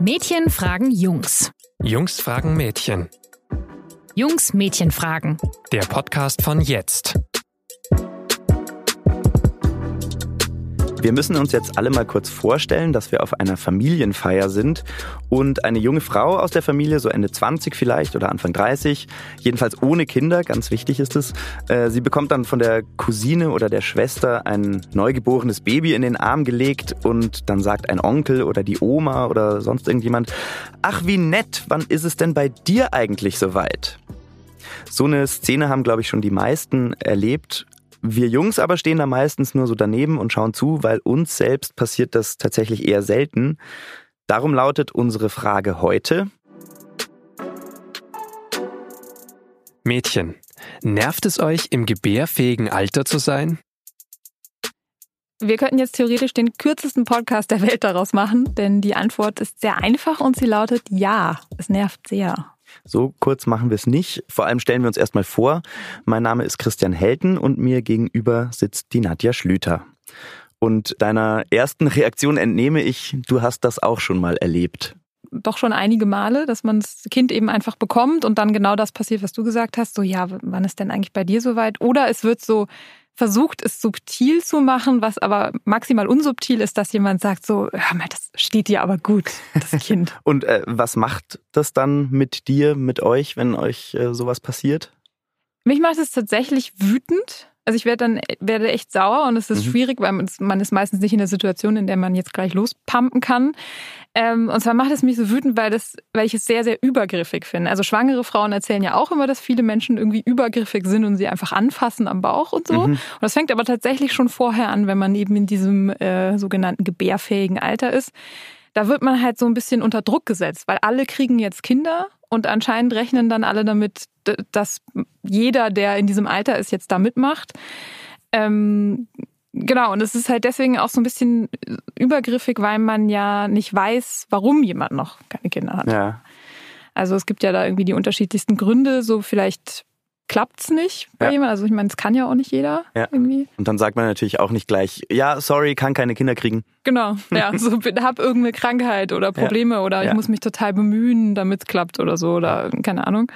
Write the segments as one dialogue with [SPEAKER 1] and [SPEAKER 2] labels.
[SPEAKER 1] Mädchen fragen Jungs.
[SPEAKER 2] Jungs fragen Mädchen.
[SPEAKER 1] Jungs Mädchen fragen.
[SPEAKER 2] Der Podcast von jetzt.
[SPEAKER 3] Wir müssen uns jetzt alle mal kurz vorstellen, dass wir auf einer Familienfeier sind und eine junge Frau aus der Familie, so Ende 20 vielleicht oder Anfang 30, jedenfalls ohne Kinder, ganz wichtig ist es, äh, sie bekommt dann von der Cousine oder der Schwester ein neugeborenes Baby in den Arm gelegt und dann sagt ein Onkel oder die Oma oder sonst irgendjemand, ach wie nett, wann ist es denn bei dir eigentlich soweit? So eine Szene haben, glaube ich, schon die meisten erlebt. Wir Jungs aber stehen da meistens nur so daneben und schauen zu, weil uns selbst passiert das tatsächlich eher selten. Darum lautet unsere Frage heute.
[SPEAKER 2] Mädchen, nervt es euch, im gebärfähigen Alter zu sein?
[SPEAKER 4] Wir könnten jetzt theoretisch den kürzesten Podcast der Welt daraus machen, denn die Antwort ist sehr einfach und sie lautet ja, es nervt sehr.
[SPEAKER 3] So kurz machen wir es nicht. Vor allem stellen wir uns erstmal vor. Mein Name ist Christian Helten und mir gegenüber sitzt die Nadja Schlüter. Und deiner ersten Reaktion entnehme ich, du hast das auch schon mal erlebt.
[SPEAKER 4] Doch schon einige Male, dass man das Kind eben einfach bekommt und dann genau das passiert, was du gesagt hast. So, ja, wann ist denn eigentlich bei dir soweit? Oder es wird so versucht, es subtil zu machen, was aber maximal unsubtil ist, dass jemand sagt so, hör mal, das steht dir aber gut, das Kind.
[SPEAKER 3] Und äh, was macht das dann mit dir, mit euch, wenn euch äh, sowas passiert?
[SPEAKER 4] Mich macht es tatsächlich wütend. Also ich werde dann werde echt sauer und es ist mhm. schwierig, weil man ist meistens nicht in der Situation, in der man jetzt gleich lospumpen kann. Ähm, und zwar macht es mich so wütend, weil, das, weil ich es sehr, sehr übergriffig finde. Also schwangere Frauen erzählen ja auch immer, dass viele Menschen irgendwie übergriffig sind und sie einfach anfassen am Bauch und so. Mhm. Und das fängt aber tatsächlich schon vorher an, wenn man eben in diesem äh, sogenannten gebärfähigen Alter ist. Da wird man halt so ein bisschen unter Druck gesetzt, weil alle kriegen jetzt Kinder und anscheinend rechnen dann alle damit, dass jeder, der in diesem Alter ist, jetzt da mitmacht. Ähm, genau, und es ist halt deswegen auch so ein bisschen übergriffig, weil man ja nicht weiß, warum jemand noch keine Kinder hat. Ja. Also es gibt ja da irgendwie die unterschiedlichsten Gründe, so vielleicht klappt's nicht bei ja. jemandem. Also ich meine, es kann ja auch nicht jeder ja. irgendwie.
[SPEAKER 3] Und dann sagt man natürlich auch nicht gleich, ja, sorry, kann keine Kinder kriegen.
[SPEAKER 4] Genau, ja, so hab irgendeine Krankheit oder Probleme ja. oder ich muss mich total bemühen, damit es klappt oder so oder keine Ahnung.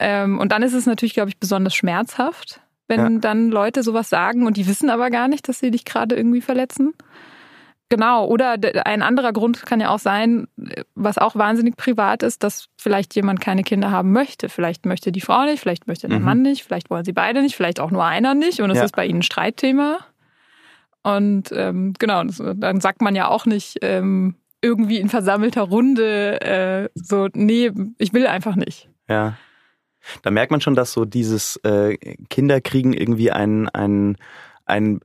[SPEAKER 4] Ähm, und dann ist es natürlich, glaube ich, besonders schmerzhaft, wenn dann Leute sowas sagen und die wissen aber gar nicht, dass sie dich gerade irgendwie verletzen. Genau, oder ein anderer Grund kann ja auch sein, was auch wahnsinnig privat ist, dass vielleicht jemand keine Kinder haben möchte. Vielleicht möchte die Frau nicht, vielleicht möchte der mhm. Mann nicht, vielleicht wollen sie beide nicht, vielleicht auch nur einer nicht und es ja. ist bei ihnen ein Streitthema. Und ähm, genau, dann sagt man ja auch nicht ähm, irgendwie in versammelter Runde äh, so, nee, ich will einfach nicht.
[SPEAKER 3] Ja. Da merkt man schon, dass so dieses äh, Kinderkriegen irgendwie ein, ein, ein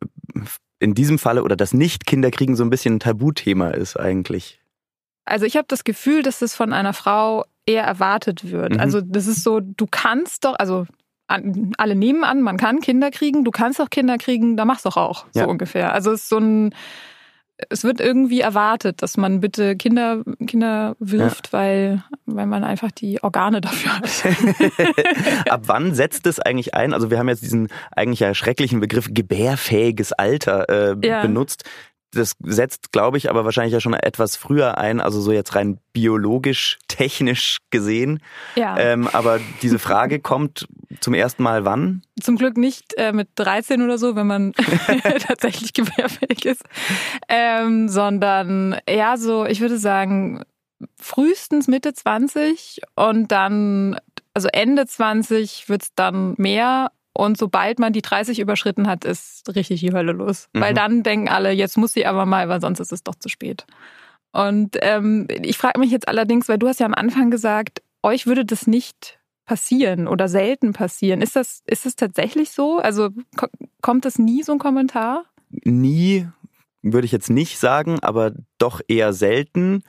[SPEAKER 3] in diesem Falle oder das Nicht-Kinderkriegen so ein bisschen ein Tabuthema ist eigentlich.
[SPEAKER 4] Also ich habe das Gefühl, dass das von einer Frau eher erwartet wird. Mhm. Also das ist so, du kannst doch, also alle nehmen an, man kann Kinder kriegen, du kannst auch Kinder kriegen, da machst du doch auch, so ja. ungefähr. Also es ist so ein, es wird irgendwie erwartet, dass man bitte Kinder, Kinder wirft, ja. weil, weil man einfach die Organe dafür hat.
[SPEAKER 3] Ab wann setzt es eigentlich ein? Also wir haben jetzt diesen eigentlich ja schrecklichen Begriff gebärfähiges Alter äh, ja. benutzt das setzt, glaube ich, aber wahrscheinlich ja schon etwas früher ein, also so jetzt rein biologisch, technisch gesehen. Ja. Ähm, aber diese Frage kommt zum ersten Mal wann?
[SPEAKER 4] Zum Glück nicht äh, mit 13 oder so, wenn man tatsächlich gebärfähig ist, ähm, sondern eher so, ich würde sagen, frühestens Mitte 20 und dann, also Ende 20 wird es dann mehr und sobald man die 30 überschritten hat, ist richtig die Hölle los. Mhm. Weil dann denken alle, jetzt muss sie aber mal, weil sonst ist es doch zu spät. Und ähm, ich frage mich jetzt allerdings, weil du hast ja am Anfang gesagt, euch würde das nicht passieren oder selten passieren. Ist das, ist das tatsächlich so? Also kommt das nie so ein Kommentar?
[SPEAKER 3] Nie würde ich jetzt nicht sagen, aber doch eher selten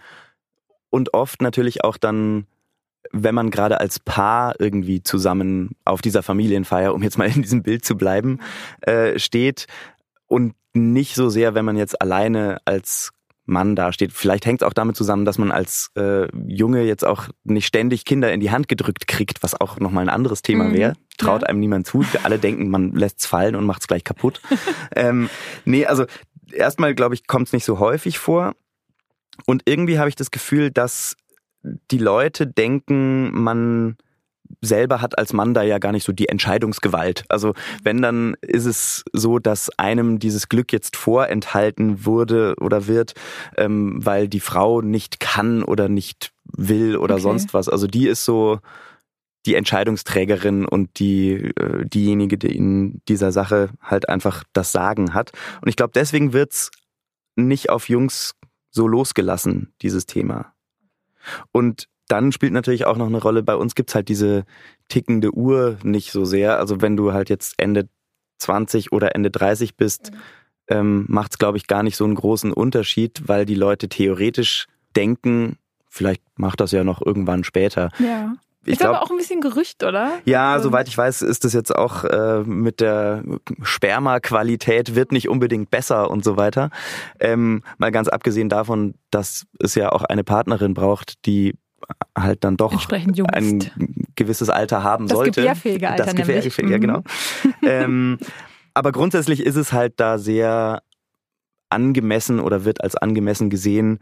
[SPEAKER 3] und oft natürlich auch dann wenn man gerade als Paar irgendwie zusammen auf dieser Familienfeier, um jetzt mal in diesem Bild zu bleiben, äh, steht und nicht so sehr, wenn man jetzt alleine als Mann dasteht. Vielleicht hängt es auch damit zusammen, dass man als äh, Junge jetzt auch nicht ständig Kinder in die Hand gedrückt kriegt, was auch nochmal ein anderes Thema mhm. wäre. Traut ja. einem niemand zu. Alle denken, man lässt's fallen und macht's gleich kaputt. ähm, nee, also erstmal, glaube ich, kommt es nicht so häufig vor. Und irgendwie habe ich das Gefühl, dass die Leute denken, man selber hat als Mann da ja gar nicht so die Entscheidungsgewalt. Also wenn, dann ist es so, dass einem dieses Glück jetzt vorenthalten wurde oder wird, ähm, weil die Frau nicht kann oder nicht will oder okay. sonst was. Also die ist so die Entscheidungsträgerin und die äh, diejenige, die in dieser Sache halt einfach das Sagen hat. Und ich glaube, deswegen wird's nicht auf Jungs so losgelassen, dieses Thema. Und dann spielt natürlich auch noch eine Rolle, bei uns gibt's halt diese tickende Uhr nicht so sehr. Also wenn du halt jetzt Ende 20 oder Ende 30 bist, mhm. ähm, macht es, glaube ich, gar nicht so einen großen Unterschied, weil die Leute theoretisch denken, vielleicht macht das ja noch irgendwann später.
[SPEAKER 4] Ja. Ich ist glaub, aber auch ein bisschen Gerücht, oder?
[SPEAKER 3] Ja, also, soweit ich weiß, ist das jetzt auch äh, mit der Sperma-Qualität wird nicht unbedingt besser und so weiter. Ähm, mal ganz abgesehen davon, dass es ja auch eine Partnerin braucht, die halt dann doch ein gewisses Alter haben
[SPEAKER 4] das
[SPEAKER 3] sollte.
[SPEAKER 4] Das gebärfähige Alter
[SPEAKER 3] Das gebärfähige, ja genau. ähm, aber grundsätzlich ist es halt da sehr angemessen oder wird als angemessen gesehen,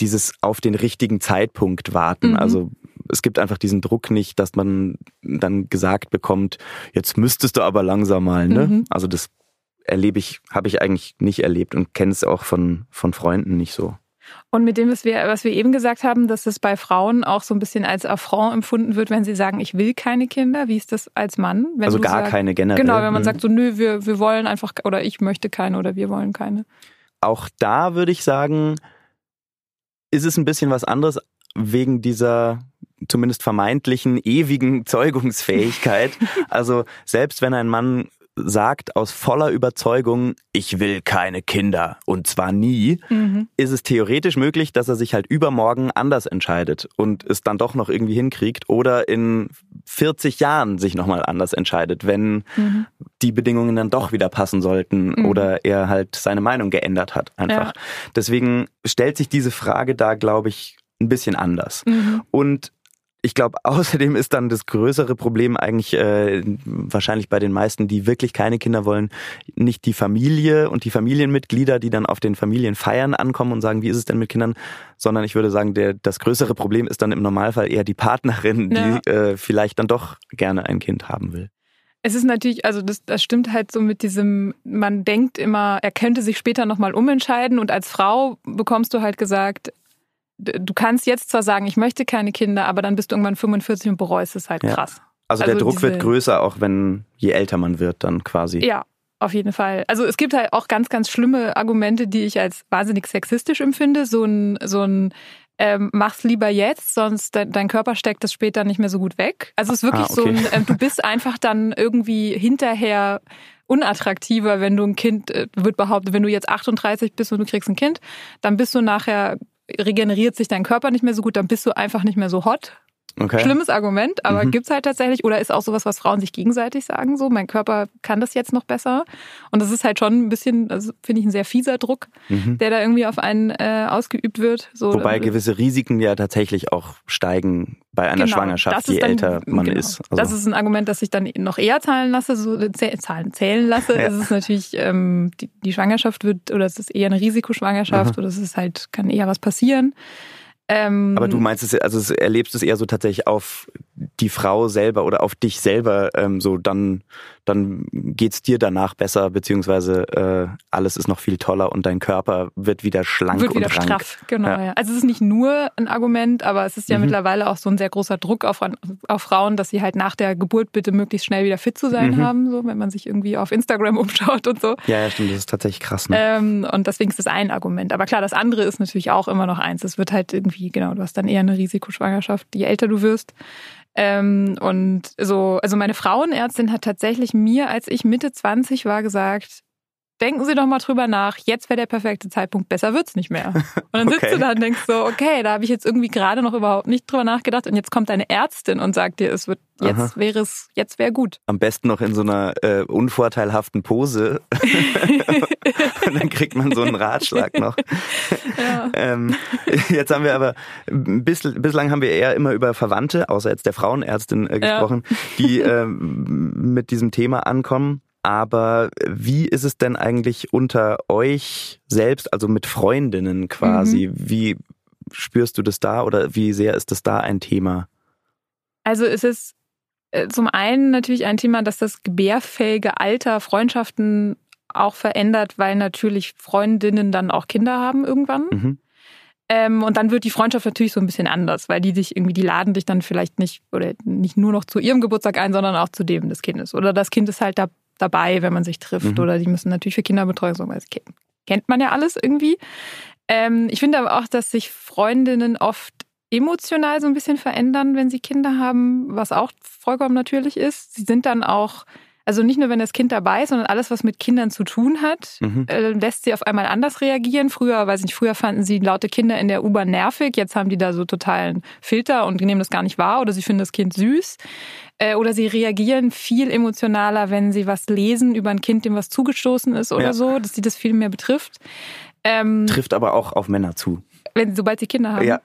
[SPEAKER 3] dieses auf den richtigen Zeitpunkt warten. Mhm. Also es gibt einfach diesen Druck nicht, dass man dann gesagt bekommt, jetzt müsstest du aber langsam mal. Ne? Mhm. Also das erlebe ich, habe ich eigentlich nicht erlebt und kenne es auch von, von Freunden nicht so.
[SPEAKER 4] Und mit dem, was wir, was wir eben gesagt haben, dass es bei Frauen auch so ein bisschen als Affront empfunden wird, wenn sie sagen, ich will keine Kinder. Wie ist das als Mann?
[SPEAKER 3] also gar
[SPEAKER 4] sagst,
[SPEAKER 3] keine generell.
[SPEAKER 4] Genau, wenn man mhm. sagt so, nö, wir, wir wollen einfach, oder ich möchte keine oder wir wollen keine.
[SPEAKER 3] Auch da würde ich sagen, ist es ein bisschen was anderes wegen dieser zumindest vermeintlichen ewigen Zeugungsfähigkeit. Also selbst wenn ein Mann sagt aus voller Überzeugung, ich will keine Kinder und zwar nie, mhm. ist es theoretisch möglich, dass er sich halt übermorgen anders entscheidet und es dann doch noch irgendwie hinkriegt oder in 40 Jahren sich nochmal anders entscheidet, wenn mhm. die Bedingungen dann doch wieder passen sollten mhm. oder er halt seine Meinung geändert hat einfach. Ja. Deswegen stellt sich diese Frage da, glaube ich, ein bisschen anders. Mhm. Und ich glaube, außerdem ist dann das größere Problem eigentlich äh, wahrscheinlich bei den meisten, die wirklich keine Kinder wollen, nicht die Familie und die Familienmitglieder, die dann auf den Familienfeiern ankommen und sagen, wie ist es denn mit Kindern, sondern ich würde sagen, der, das größere Problem ist dann im Normalfall eher die Partnerin, die ja. äh, vielleicht dann doch gerne ein Kind haben will.
[SPEAKER 4] Es ist natürlich, also das, das stimmt halt so mit diesem, man denkt immer, er könnte sich später nochmal umentscheiden und als Frau bekommst du halt gesagt, du kannst jetzt zwar sagen, ich möchte keine Kinder, aber dann bist du irgendwann 45 und bereust es halt ja. krass.
[SPEAKER 3] Also, also der Druck wird größer, auch wenn je älter man wird, dann quasi.
[SPEAKER 4] Ja, auf jeden Fall. Also es gibt halt auch ganz, ganz schlimme Argumente, die ich als wahnsinnig sexistisch empfinde. So ein, so ein ähm, mach's lieber jetzt, sonst de dein Körper steckt es später nicht mehr so gut weg. Also es ist wirklich ah, okay. so ein, äh, du bist einfach dann irgendwie hinterher unattraktiver, wenn du ein Kind, äh, wird behauptet, wenn du jetzt 38 bist und du kriegst ein Kind, dann bist du nachher regeneriert sich dein Körper nicht mehr so gut, dann bist du einfach nicht mehr so hot. Okay. Schlimmes Argument, aber mhm. gibt's halt tatsächlich. Oder ist auch sowas, was Frauen sich gegenseitig sagen, so, mein Körper kann das jetzt noch besser. Und das ist halt schon ein bisschen, also finde ich, ein sehr fieser Druck, mhm. der da irgendwie auf einen äh, ausgeübt wird.
[SPEAKER 3] So, Wobei gewisse Risiken ja tatsächlich auch steigen bei einer genau, Schwangerschaft, je dann, älter man genau. ist.
[SPEAKER 4] Also. Das ist ein Argument, das ich dann noch eher zahlen lasse, so Zahlen zählen lasse. Ja. Das ist natürlich, ähm, die, die Schwangerschaft wird, oder es ist eher eine Risikoschwangerschaft, Aha. oder es ist halt, kann eher was passieren.
[SPEAKER 3] Ähm, Aber du meinst es, also erlebst es eher so tatsächlich auf die Frau selber oder auf dich selber ähm, so, dann, dann geht's dir danach besser, beziehungsweise äh, alles ist noch viel toller und dein Körper wird wieder schlank
[SPEAKER 4] wird wieder
[SPEAKER 3] und rank.
[SPEAKER 4] straff, genau. Ja. ja. Also es ist nicht nur ein Argument, aber es ist ja mhm. mittlerweile auch so ein sehr großer Druck auf, auf Frauen, dass sie halt nach der Geburt bitte möglichst schnell wieder fit zu sein mhm. haben, so wenn man sich irgendwie auf Instagram umschaut und so.
[SPEAKER 3] Ja, ja, stimmt, das ist tatsächlich krass. Ne?
[SPEAKER 4] Ähm, und deswegen ist das ein Argument. Aber klar, das andere ist natürlich auch immer noch eins. Es wird halt irgendwie, genau, du hast dann eher eine Risikoschwangerschaft, je älter du wirst. Ähm, und so, also meine Frauenärztin hat tatsächlich mir, als ich Mitte 20 war, gesagt, denken Sie doch mal drüber nach, jetzt wäre der perfekte Zeitpunkt, besser wird's nicht mehr. Und dann sitzt okay. du da und denkst so, okay, da habe ich jetzt irgendwie gerade noch überhaupt nicht drüber nachgedacht und jetzt kommt deine Ärztin und sagt dir, es wird jetzt Aha. wäre es jetzt wäre gut.
[SPEAKER 3] Am besten noch in so einer äh, unvorteilhaften Pose und dann kriegt man so einen Ratschlag noch. Ja. ähm, jetzt haben wir aber bis, bislang haben wir eher immer über Verwandte, außer jetzt der Frauenärztin äh, gesprochen, ja. die äh, mit diesem Thema ankommen. Aber wie ist es denn eigentlich unter euch selbst, also mit Freundinnen quasi? Mhm. Wie spürst du das da oder wie sehr ist das da ein Thema?
[SPEAKER 4] Also es ist äh, zum einen natürlich ein Thema, dass das gebärfähige Alter Freundschaften auch verändert, weil natürlich Freundinnen dann auch Kinder haben irgendwann. Mhm. Ähm, und dann wird die Freundschaft natürlich so ein bisschen anders, weil die dich irgendwie, die laden dich dann vielleicht nicht oder nicht nur noch zu ihrem Geburtstag ein, sondern auch zu dem des Kindes. Oder das Kind ist halt da, dabei, wenn man sich trifft. Mhm. Oder die müssen natürlich für Kinderbetreuung sorgen, weil das kennt man ja alles irgendwie. Ähm, ich finde aber auch, dass sich Freundinnen oft emotional so ein bisschen verändern, wenn sie Kinder haben, was auch vollkommen natürlich ist. Sie sind dann auch also nicht nur, wenn das Kind dabei ist, sondern alles, was mit Kindern zu tun hat, mhm. äh, lässt sie auf einmal anders reagieren. Früher, weiß ich nicht, früher fanden sie laute Kinder in der U-Bahn nervig. Jetzt haben die da so totalen Filter und nehmen das gar nicht wahr oder sie finden das Kind süß. Äh, oder sie reagieren viel emotionaler, wenn sie was lesen über ein Kind, dem was zugestoßen ist oder ja. so, dass sie das viel mehr betrifft.
[SPEAKER 3] Ähm, Trifft aber auch auf Männer zu.
[SPEAKER 4] Wenn, sobald sie Kinder haben.
[SPEAKER 3] Ja.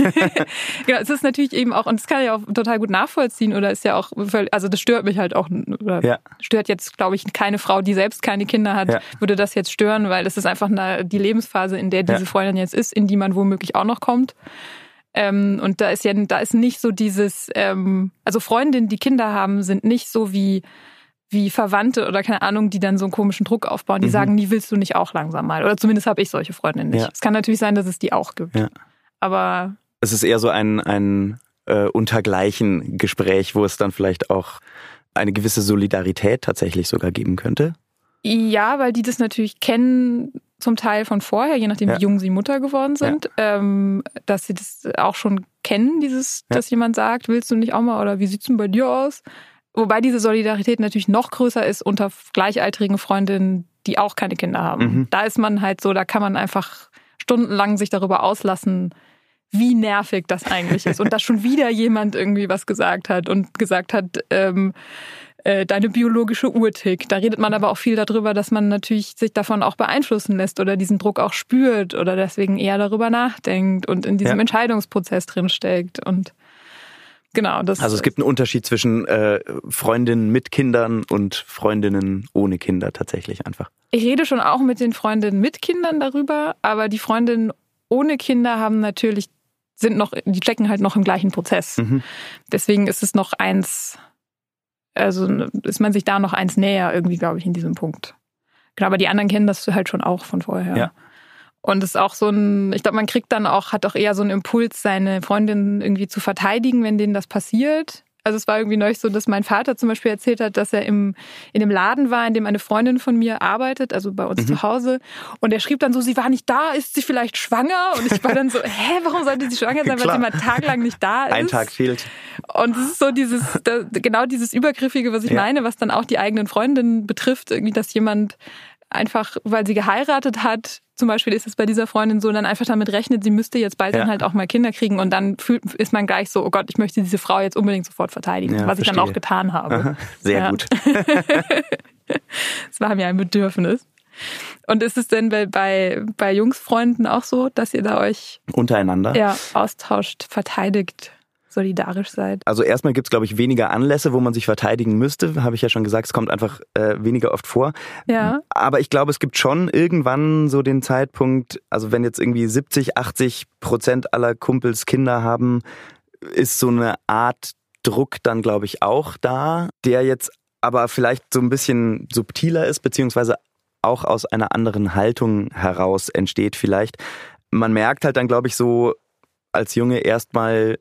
[SPEAKER 4] genau, es ist natürlich eben auch, und das kann ich auch total gut nachvollziehen, oder ist ja auch, also das stört mich halt auch, oder ja. stört jetzt, glaube ich, keine Frau, die selbst keine Kinder hat, ja. würde das jetzt stören, weil es ist einfach eine, die Lebensphase, in der diese. Freundin jetzt ist, in die man womöglich auch noch kommt. Ähm, und da ist ja, da ist nicht so dieses, ähm, also Freundinnen, die Kinder haben, sind nicht so wie, wie Verwandte oder keine Ahnung, die dann so einen komischen Druck aufbauen, die mhm. sagen, nie willst du nicht auch langsam mal. Oder zumindest habe ich solche Freundinnen nicht. Ja. Es kann natürlich sein, dass es die auch gibt. Ja. Aber.
[SPEAKER 3] Es ist eher so ein, ein äh, untergleichen Gespräch, wo es dann vielleicht auch eine gewisse Solidarität tatsächlich sogar geben könnte.
[SPEAKER 4] Ja, weil die das natürlich kennen, zum Teil von vorher, je nachdem, ja. wie jung sie Mutter geworden sind, ja. ähm, dass sie das auch schon kennen, dieses, ja. dass jemand sagt, willst du nicht auch mal oder wie sieht's denn bei dir aus? Wobei diese Solidarität natürlich noch größer ist unter gleichaltrigen Freundinnen, die auch keine Kinder haben. Mhm. Da ist man halt so, da kann man einfach stundenlang sich darüber auslassen, wie nervig das eigentlich ist. Und dass schon wieder jemand irgendwie was gesagt hat und gesagt hat, ähm, äh, deine biologische Uhr tickt. Da redet man aber auch viel darüber, dass man natürlich sich davon auch beeinflussen lässt oder diesen Druck auch spürt oder deswegen eher darüber nachdenkt und in diesem ja. Entscheidungsprozess drinsteckt. Und Genau.
[SPEAKER 3] Das also es gibt einen Unterschied zwischen äh, Freundinnen mit Kindern und Freundinnen ohne Kinder tatsächlich einfach.
[SPEAKER 4] Ich rede schon auch mit den Freundinnen mit Kindern darüber, aber die Freundinnen ohne Kinder haben natürlich, sind noch, die stecken halt noch im gleichen Prozess. Mhm. Deswegen ist es noch eins, also ist man sich da noch eins näher irgendwie, glaube ich, in diesem Punkt. Genau, aber die anderen kennen das halt schon auch von vorher. Ja. Und es ist auch so ein, ich glaube, man kriegt dann auch, hat auch eher so einen Impuls, seine Freundin irgendwie zu verteidigen, wenn denen das passiert. Also es war irgendwie neulich so, dass mein Vater zum Beispiel erzählt hat, dass er im, in dem Laden war, in dem eine Freundin von mir arbeitet, also bei uns mhm. zu Hause. Und er schrieb dann so, sie war nicht da, ist sie vielleicht schwanger? Und ich war dann so, hä, warum sollte sie schwanger sein, weil sie mal tagelang nicht da ist?
[SPEAKER 3] Ein Tag fehlt.
[SPEAKER 4] Und es ist so dieses, genau dieses Übergriffige, was ich ja. meine, was dann auch die eigenen Freundinnen betrifft, irgendwie, dass jemand einfach, weil sie geheiratet hat, zum Beispiel ist es bei dieser Freundin so, dann einfach damit rechnet, sie müsste jetzt bald ja. dann halt auch mal Kinder kriegen und dann fühlt, ist man gleich so, oh Gott, ich möchte diese Frau jetzt unbedingt sofort verteidigen, ja, was verstehe. ich dann auch getan habe. Aha,
[SPEAKER 3] sehr ja. gut.
[SPEAKER 4] Es war mir ein Bedürfnis. Und ist es denn bei, bei, bei Jungsfreunden auch so, dass ihr da euch
[SPEAKER 3] untereinander
[SPEAKER 4] ja, austauscht, verteidigt? Solidarisch seid?
[SPEAKER 3] Also erstmal gibt es, glaube ich, weniger Anlässe, wo man sich verteidigen müsste. Habe ich ja schon gesagt, es kommt einfach äh, weniger oft vor.
[SPEAKER 4] Ja.
[SPEAKER 3] Aber ich glaube, es gibt schon irgendwann so den Zeitpunkt, also wenn jetzt irgendwie 70, 80 Prozent aller Kumpels Kinder haben, ist so eine Art Druck dann, glaube ich, auch da, der jetzt aber vielleicht so ein bisschen subtiler ist, beziehungsweise auch aus einer anderen Haltung heraus entsteht vielleicht. Man merkt halt dann, glaube ich, so als Junge erstmal,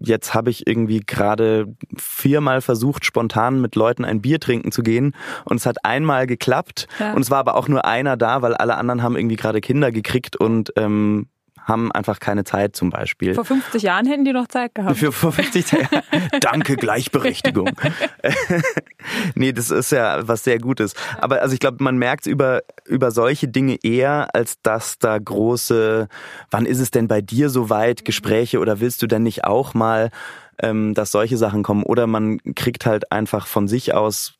[SPEAKER 3] jetzt habe ich irgendwie gerade viermal versucht, spontan mit Leuten ein Bier trinken zu gehen und es hat einmal geklappt ja. und es war aber auch nur einer da, weil alle anderen haben irgendwie gerade Kinder gekriegt und ähm, haben einfach keine Zeit zum Beispiel.
[SPEAKER 4] Vor 50 Jahren hätten die noch Zeit gehabt.
[SPEAKER 3] Für, vor 50 Jahren. Danke, Gleichberechtigung. nee, das ist ja was sehr Gutes. Aber also ich glaube, man merkt über, über solche Dinge eher, als dass da große, wann ist es denn bei dir so weit, Gespräche oder willst du denn nicht auch mal, ähm, dass solche Sachen kommen? Oder man kriegt halt einfach von sich aus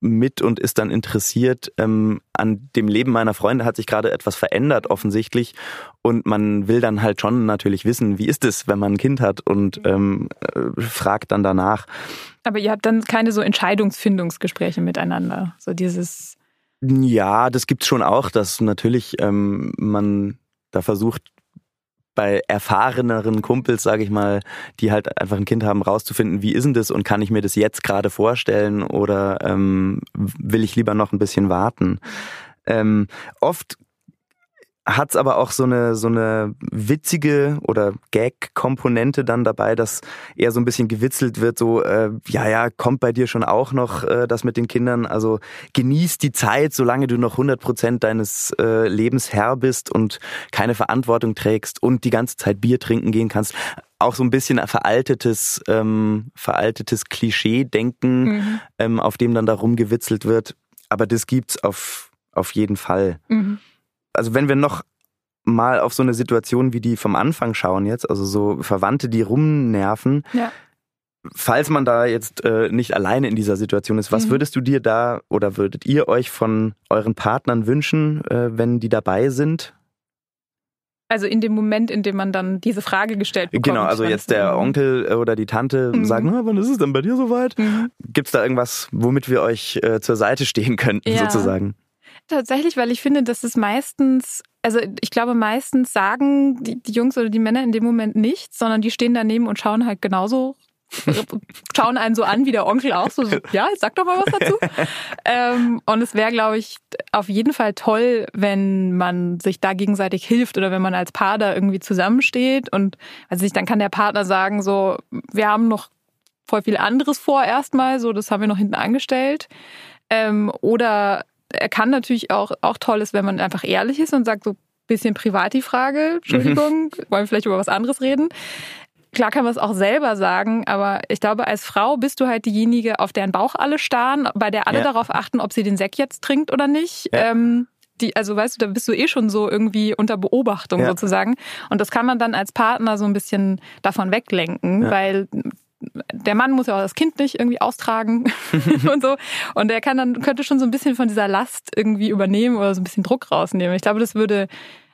[SPEAKER 3] mit und ist dann interessiert ähm, an dem Leben meiner Freunde hat sich gerade etwas verändert offensichtlich und man will dann halt schon natürlich wissen, wie ist es, wenn man ein Kind hat und ähm, äh, fragt dann danach.
[SPEAKER 4] Aber ihr habt dann keine so Entscheidungsfindungsgespräche miteinander, so dieses.
[SPEAKER 3] Ja, das gibt's schon auch, dass natürlich ähm, man da versucht bei erfahreneren Kumpels, sage ich mal, die halt einfach ein Kind haben, rauszufinden, wie ist denn das und kann ich mir das jetzt gerade vorstellen oder ähm, will ich lieber noch ein bisschen warten. Ähm, oft hat es aber auch so eine, so eine witzige oder Gag-Komponente dann dabei, dass eher so ein bisschen gewitzelt wird, so, äh, ja, ja, kommt bei dir schon auch noch äh, das mit den Kindern. Also genieß die Zeit, solange du noch 100 Prozent deines äh, Lebens Herr bist und keine Verantwortung trägst und die ganze Zeit Bier trinken gehen kannst. Auch so ein bisschen veraltetes, ähm, veraltetes Klischee-Denken, mhm. ähm, auf dem dann da rumgewitzelt wird. Aber das gibt's auf, auf jeden Fall. Mhm also wenn wir noch mal auf so eine Situation wie die vom Anfang schauen jetzt, also so Verwandte, die rumnerven, ja. falls man da jetzt äh, nicht alleine in dieser Situation ist, was mhm. würdest du dir da oder würdet ihr euch von euren Partnern wünschen, äh, wenn die dabei sind?
[SPEAKER 4] Also in dem Moment, in dem man dann diese Frage gestellt bekommt.
[SPEAKER 3] Genau, also jetzt der Onkel oder die Tante mhm. sagen, wann ist es denn bei dir soweit? Mhm. Gibt es da irgendwas, womit wir euch äh, zur Seite stehen könnten, ja. sozusagen?
[SPEAKER 4] Tatsächlich, weil ich finde, dass es meistens, also ich glaube, meistens sagen die, die Jungs oder die Männer in dem Moment nichts, sondern die stehen daneben und schauen halt genauso schauen einen so an wie der Onkel auch so, ja, sag doch mal was dazu. ähm, und es wäre, glaube ich, auf jeden Fall toll, wenn man sich da gegenseitig hilft oder wenn man als Paar da irgendwie zusammensteht und also ich, dann kann der Partner sagen so, wir haben noch voll viel anderes vor erstmal, so das haben wir noch hinten angestellt. Ähm, oder er kann natürlich auch, auch toll ist, wenn man einfach ehrlich ist und sagt so bisschen privat die Frage, Entschuldigung, mhm. wollen wir vielleicht über was anderes reden. Klar kann man es auch selber sagen, aber ich glaube, als Frau bist du halt diejenige, auf deren Bauch alle starren, bei der alle ja. darauf achten, ob sie den Sekt jetzt trinkt oder nicht. Ja. Ähm, die, also weißt du, da bist du eh schon so irgendwie unter Beobachtung ja. sozusagen. Und das kann man dann als Partner so ein bisschen davon weglenken, weil der Mann muss ja auch das Kind nicht irgendwie austragen und so. Und der kann dann, könnte schon so ein bisschen von dieser Last irgendwie übernehmen oder so ein bisschen Druck rausnehmen. Ich glaube, das würde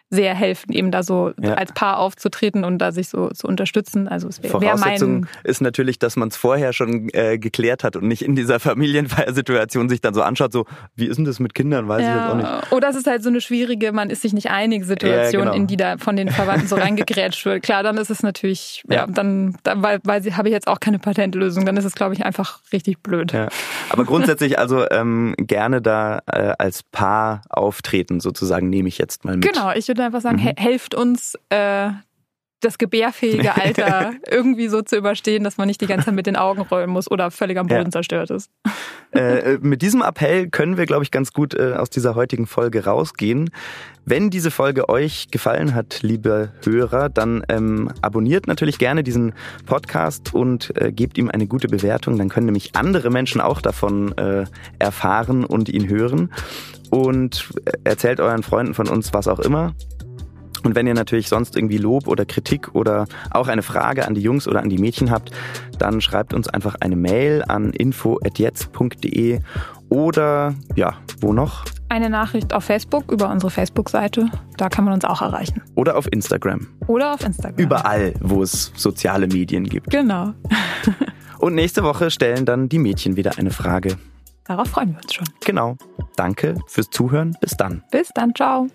[SPEAKER 4] sehr helfen, eben da so ja. als Paar aufzutreten und da sich so zu unterstützen. Also es wäre wär mein
[SPEAKER 3] ist natürlich, dass man es vorher schon äh, geklärt hat und nicht in dieser Familienfeiersituation sich dann so anschaut, so wie ist denn das mit Kindern, weiß ja. ich jetzt auch nicht.
[SPEAKER 4] Oder es ist halt so eine schwierige, man ist sich nicht einig Situation, ja, genau. in die da von den Verwandten so reingegrätscht wird. Klar, dann ist es natürlich, ja, dann, dann weil, weil sie habe ich jetzt auch keine Patentlösung, dann ist es glaube ich einfach richtig blöd.
[SPEAKER 3] Aber grundsätzlich also ähm, gerne da äh, als Paar auftreten sozusagen nehme ich jetzt mal mit.
[SPEAKER 4] Genau, ich würde einfach sagen, mhm. helft uns, äh, das gebärfähige Alter irgendwie so zu überstehen, dass man nicht die ganze Zeit mit den Augen rollen muss oder völlig am Boden ja. zerstört ist.
[SPEAKER 3] Äh, äh, mit diesem Appell können wir, glaube ich, ganz gut äh, aus dieser heutigen Folge rausgehen. Wenn diese Folge euch gefallen hat, liebe Hörer, dann ähm, abonniert natürlich gerne diesen Podcast und äh, gebt ihm eine gute Bewertung. Dann können nämlich andere Menschen auch davon äh, erfahren und ihn hören. Und äh, erzählt euren Freunden von uns was auch immer. Und wenn ihr natürlich sonst irgendwie Lob oder Kritik oder auch eine Frage an die Jungs oder an die Mädchen habt, dann schreibt uns einfach eine Mail an info@jetzt.de oder ja, wo noch?
[SPEAKER 4] Eine Nachricht auf Facebook über unsere Facebook-Seite. Da kann man uns auch erreichen.
[SPEAKER 3] Oder auf Instagram.
[SPEAKER 4] Oder auf Instagram.
[SPEAKER 3] Überall, wo es soziale Medien gibt.
[SPEAKER 4] Genau.
[SPEAKER 3] Und nächste Woche stellen dann die Mädchen wieder eine Frage.
[SPEAKER 4] Darauf freuen wir uns schon.
[SPEAKER 3] Genau. Danke fürs Zuhören. Bis dann.
[SPEAKER 4] Bis dann. Ciao.